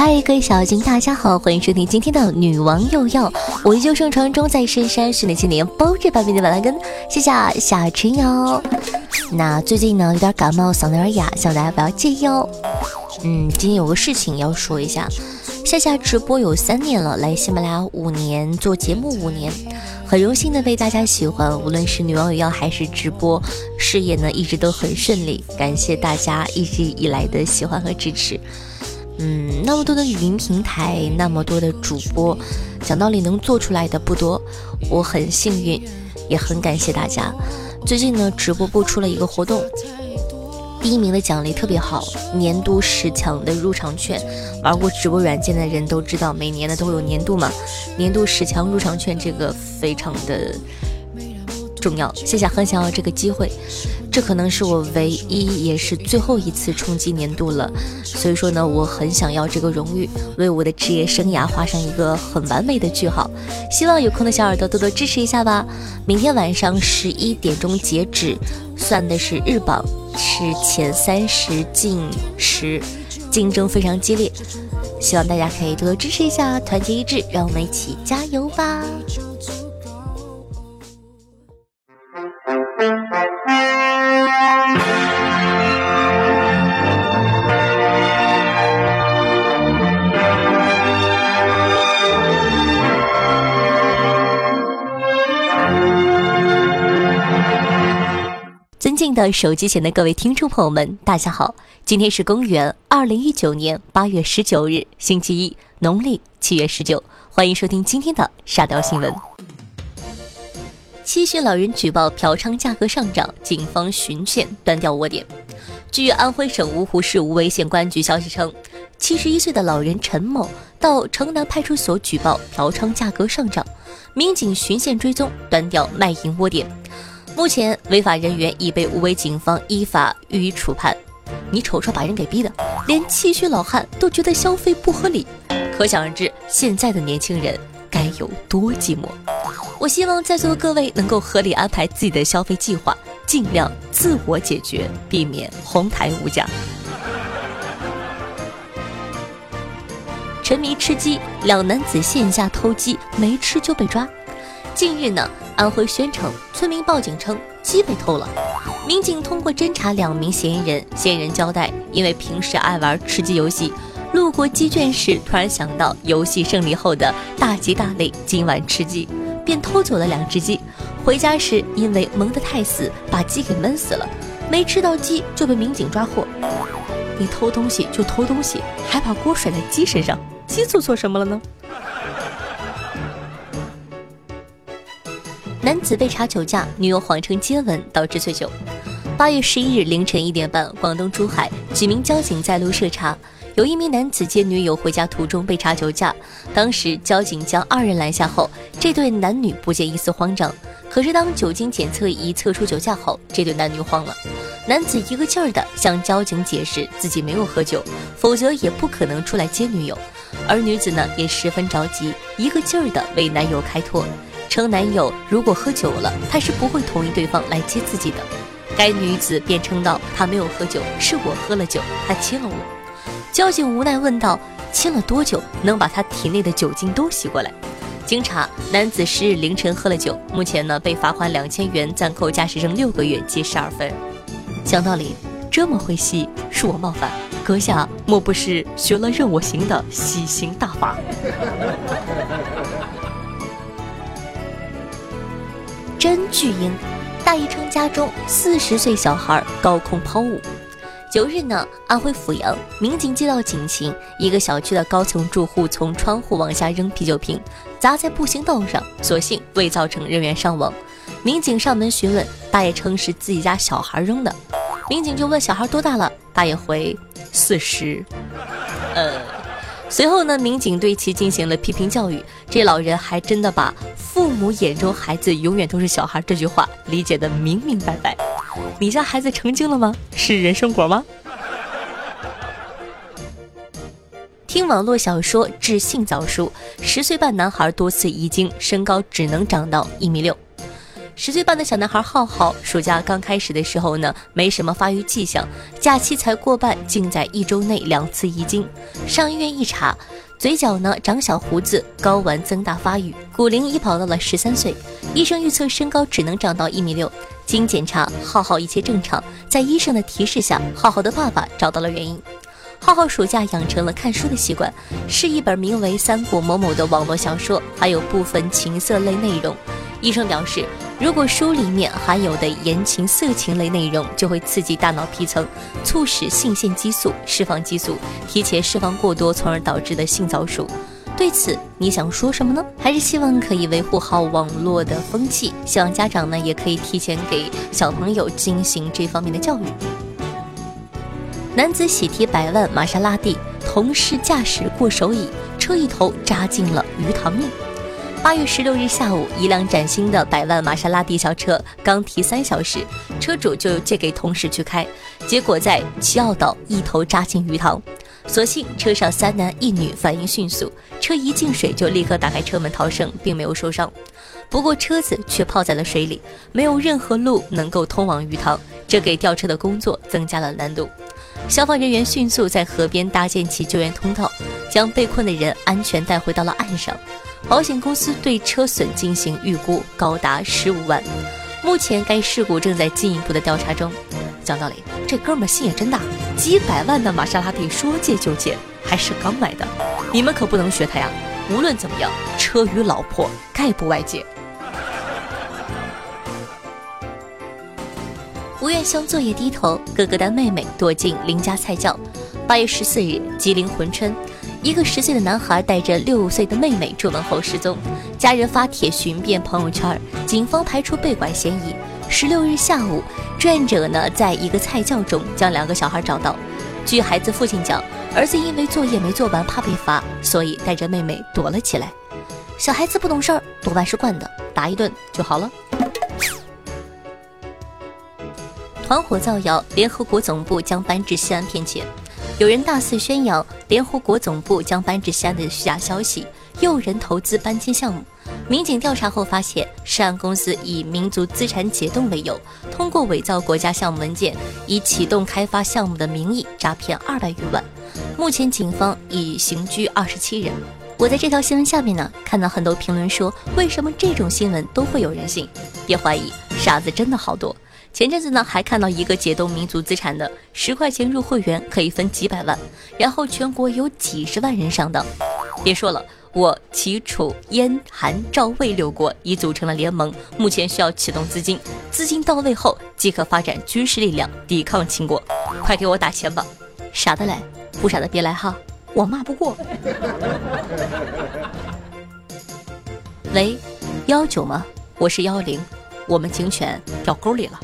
嗨，各位小金，大家好，欢迎收听今天的女王又要，我依旧盛传中在深山训练千年，包治百病的板蓝根，谢谢小陈瑶。那最近呢有点感冒，嗓子有点哑，希望大家不要介意哦。嗯，今天有个事情要说一下，夏夏直播有三年了，来喜马拉雅五年，做节目五年，很荣幸的被大家喜欢，无论是女王有要还是直播，事业呢一直都很顺利，感谢大家一直以来的喜欢和支持。嗯，那么多的语音平台，那么多的主播，讲道理能做出来的不多，我很幸运，也很感谢大家。最近呢，直播部出了一个活动，第一名的奖励特别好，年度十强的入场券。玩过直播软件的人都知道，每年的都有年度嘛，年度十强入场券这个非常的重要。谢谢很想要这个机会，这可能是我唯一也是最后一次冲击年度了，所以说呢，我很想要这个荣誉，为我的职业生涯画上一个很完美的句号。希望有空的小耳朵多多支持一下吧。明天晚上十一点钟截止，算的是日榜，是前三十进十，竞争非常激烈，希望大家可以多多支持一下，团结一致，让我们一起加油吧。的手机前的各位听众朋友们，大家好！今天是公元二零一九年八月十九日，星期一，农历七月十九。欢迎收听今天的沙雕新闻。七旬老人举报嫖娼价格上涨，警方巡线端掉窝点。据安徽省芜湖市无为县公安局消息称，七十一岁的老人陈某到城南派出所举报嫖娼价格上涨，民警循线追踪，端掉卖淫窝点。目前，违法人员已被无为警方依法予以处判。你瞅瞅，把人给逼的，连七旬老汉都觉得消费不合理，可想而知，现在的年轻人该有多寂寞。我希望在座的各位能够合理安排自己的消费计划，尽量自我解决，避免哄抬物价。沉迷吃鸡，两男子线下偷鸡，没吃就被抓。近日呢，安徽宣城村民报警称鸡被偷了，民警通过侦查两名嫌疑人，嫌疑人交代，因为平时爱玩吃鸡游戏，路过鸡圈时突然想到游戏胜利后的大吉大利，今晚吃鸡，便偷走了两只鸡。回家时因为闷得太死，把鸡给闷死了，没吃到鸡就被民警抓获。你偷东西就偷东西，还把锅甩在鸡身上，鸡做错什么了呢？男子被查酒驾，女友谎称接吻导致醉酒。八月十一日凌晨一点半，广东珠海几名交警在路设查，有一名男子接女友回家途中被查酒驾。当时交警将二人拦下后，这对男女不见一丝慌张。可是当酒精检测仪测出酒驾后，这对男女慌了。男子一个劲儿地向交警解释自己没有喝酒，否则也不可能出来接女友。而女子呢也十分着急，一个劲儿地为男友开脱。称男友如果喝酒了，他是不会同意对方来接自己的。该女子便称道：“她没有喝酒，是我喝了酒，她亲了我。”交警无奈问道：“亲了多久能把他体内的酒精都吸过来？”经查，男子十日凌晨喝了酒，目前呢被罚款两千元，暂扣驾驶证六个月，记十二分。讲道理，这么会吸，恕我冒犯，阁下莫不是学了任我行的吸星大法？真巨婴，大爷称家中四十岁小孩高空抛物。九日呢，安徽阜阳民警接到警情，一个小区的高层住户从窗户往下扔啤酒瓶，砸在步行道上，所幸未造成人员伤亡。民警上门询问，大爷称是自己家小孩扔的。民警就问小孩多大了，大爷回四十。随后呢，民警对其进行了批评教育。这老人还真的把“父母眼中孩子永远都是小孩”这句话理解的明明白白。你家孩子成精了吗？是人参果吗？听网络小说致性早熟，十岁半男孩多次遗精，身高只能长到一米六。十岁半的小男孩浩浩，暑假刚开始的时候呢，没什么发育迹象，假期才过半，竟在一周内两次遗精。上医院一查，嘴角呢长小胡子，睾丸增大发育，骨龄已跑到了十三岁。医生预测身高只能长到一米六。经检查，浩浩一切正常。在医生的提示下，浩浩的爸爸找到了原因。浩浩暑假养成了看书的习惯，是一本名为《三国某某》的网络小说，还有部分情色类内容。医生表示，如果书里面含有的言情、色情类内容，就会刺激大脑皮层，促使性腺激素释放激素，提前释放过多，从而导致的性早熟。对此你想说什么呢？还是希望可以维护好网络的风气？希望家长呢也可以提前给小朋友进行这方面的教育。男子喜提百万玛莎拉蒂，同事驾驶过手椅，车一头扎进了鱼塘里。八月十六日下午，一辆崭新的百万玛莎拉蒂小车刚提三小时，车主就借给同事去开，结果在齐澳岛一头扎进鱼塘。所幸车上三男一女反应迅速，车一进水就立刻打开车门逃生，并没有受伤。不过车子却泡在了水里，没有任何路能够通往鱼塘，这给吊车的工作增加了难度。消防人员迅速在河边搭建起救援通道，将被困的人安全带回到了岸上。保险公司对车损进行预估，高达十五万。目前该事故正在进一步的调查中。讲道理，这哥们儿心也真大，几百万的玛莎拉蒂说借就借，还是刚买的。你们可不能学他呀！无论怎么样，车与老婆概不外借。不愿向作业低头，哥哥的妹妹躲进邻家菜窖。八月十四日，吉林珲春，一个十岁的男孩带着六岁的妹妹出门后失踪，家人发帖寻遍朋友圈，警方排除被拐嫌疑。十六日下午，志愿者呢，在一个菜窖中将两个小孩找到。据孩子父亲讲，儿子因为作业没做完，怕被罚，所以带着妹妹躲了起来。小孩子不懂事儿，多半是惯的，打一顿就好了。团伙造谣，联合国总部将搬至西安骗钱。有人大肆宣扬联合国总部将搬至西安的虚假消息，诱人投资搬迁项目。民警调查后发现，涉案公司以民族资产解冻为由，通过伪造国家项目文件，以启动开发项目的名义诈骗二百余万。目前警方已刑拘二十七人。我在这条新闻下面呢，看到很多评论说，为什么这种新闻都会有人信？别怀疑，傻子真的好多。前阵子呢，还看到一个解冻民族资产的，十块钱入会员可以分几百万，然后全国有几十万人上当。别说了。我齐楚燕韩赵魏六国已组成了联盟，目前需要启动资金，资金到位后即可发展军事力量抵抗秦国。快给我打钱吧！傻的来，不傻的别来哈，我骂不过。喂，幺九吗？我是幺零，我们警犬掉沟里了。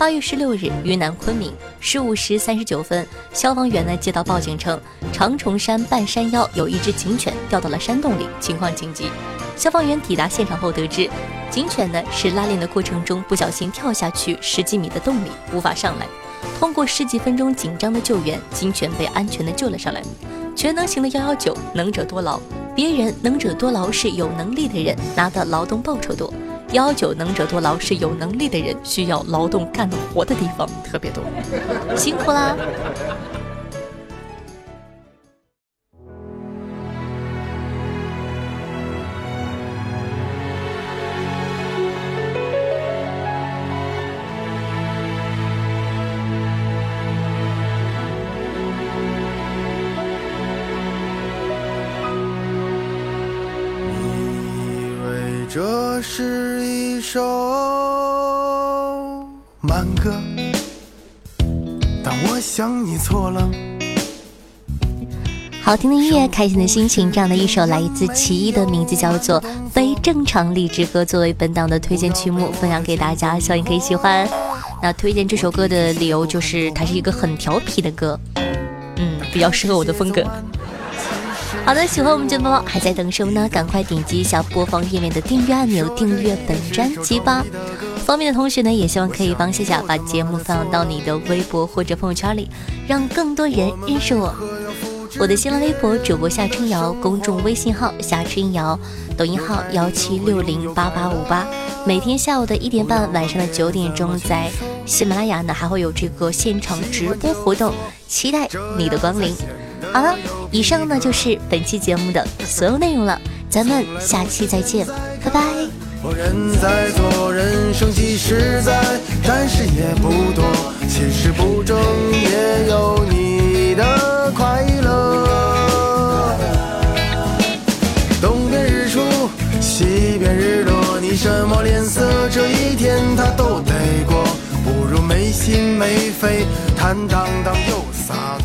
八月十六日，云南昆明十五时三十九分，消防员呢接到报警称，长虫山半山腰有一只警犬掉到了山洞里，情况紧急。消防员抵达现场后得知，警犬呢是拉链的过程中不小心跳下去十几米的洞里，无法上来。通过十几分钟紧张的救援，警犬被安全的救了上来。全能型的幺幺九，能者多劳。别人能者多劳是有能力的人拿的劳动报酬多。幺九能者多劳是有能力的人需要劳动干的活的地方特别多，辛苦啦。这是一首慢歌，但我想你错了。好听的音乐，开心的心情，这样的一首来自奇异的名字叫做《非正常励志歌》，作为本档的推荐曲目，分享给大家，希望你可以喜欢。那推荐这首歌的理由就是它是一个很调皮的歌，嗯，比较适合我的风格。好的，喜欢我们节目还在等什么呢？赶快点击一下播放页面的订阅按钮，订阅本专辑吧。方便的同学呢，也希望可以帮夏夏把节目放到你的微博或者朋友圈里，让更多人认识我。我的新浪微博主播夏春瑶，公众微信号夏春瑶，抖音号幺七六零八八五八。每天下午的一点半，晚上的九点钟，在喜马拉雅呢还会有这个现场直播活动，期待你的光临。好了，以上呢就是本期节目的所有内容了，咱们下期再见，拜拜。我人在做，人生几十载，但是也不多，其实不争也有你的快乐。东边日出，西边日落，你什么脸色，这一天他都得过，不如没心没肺，坦荡荡又洒脱。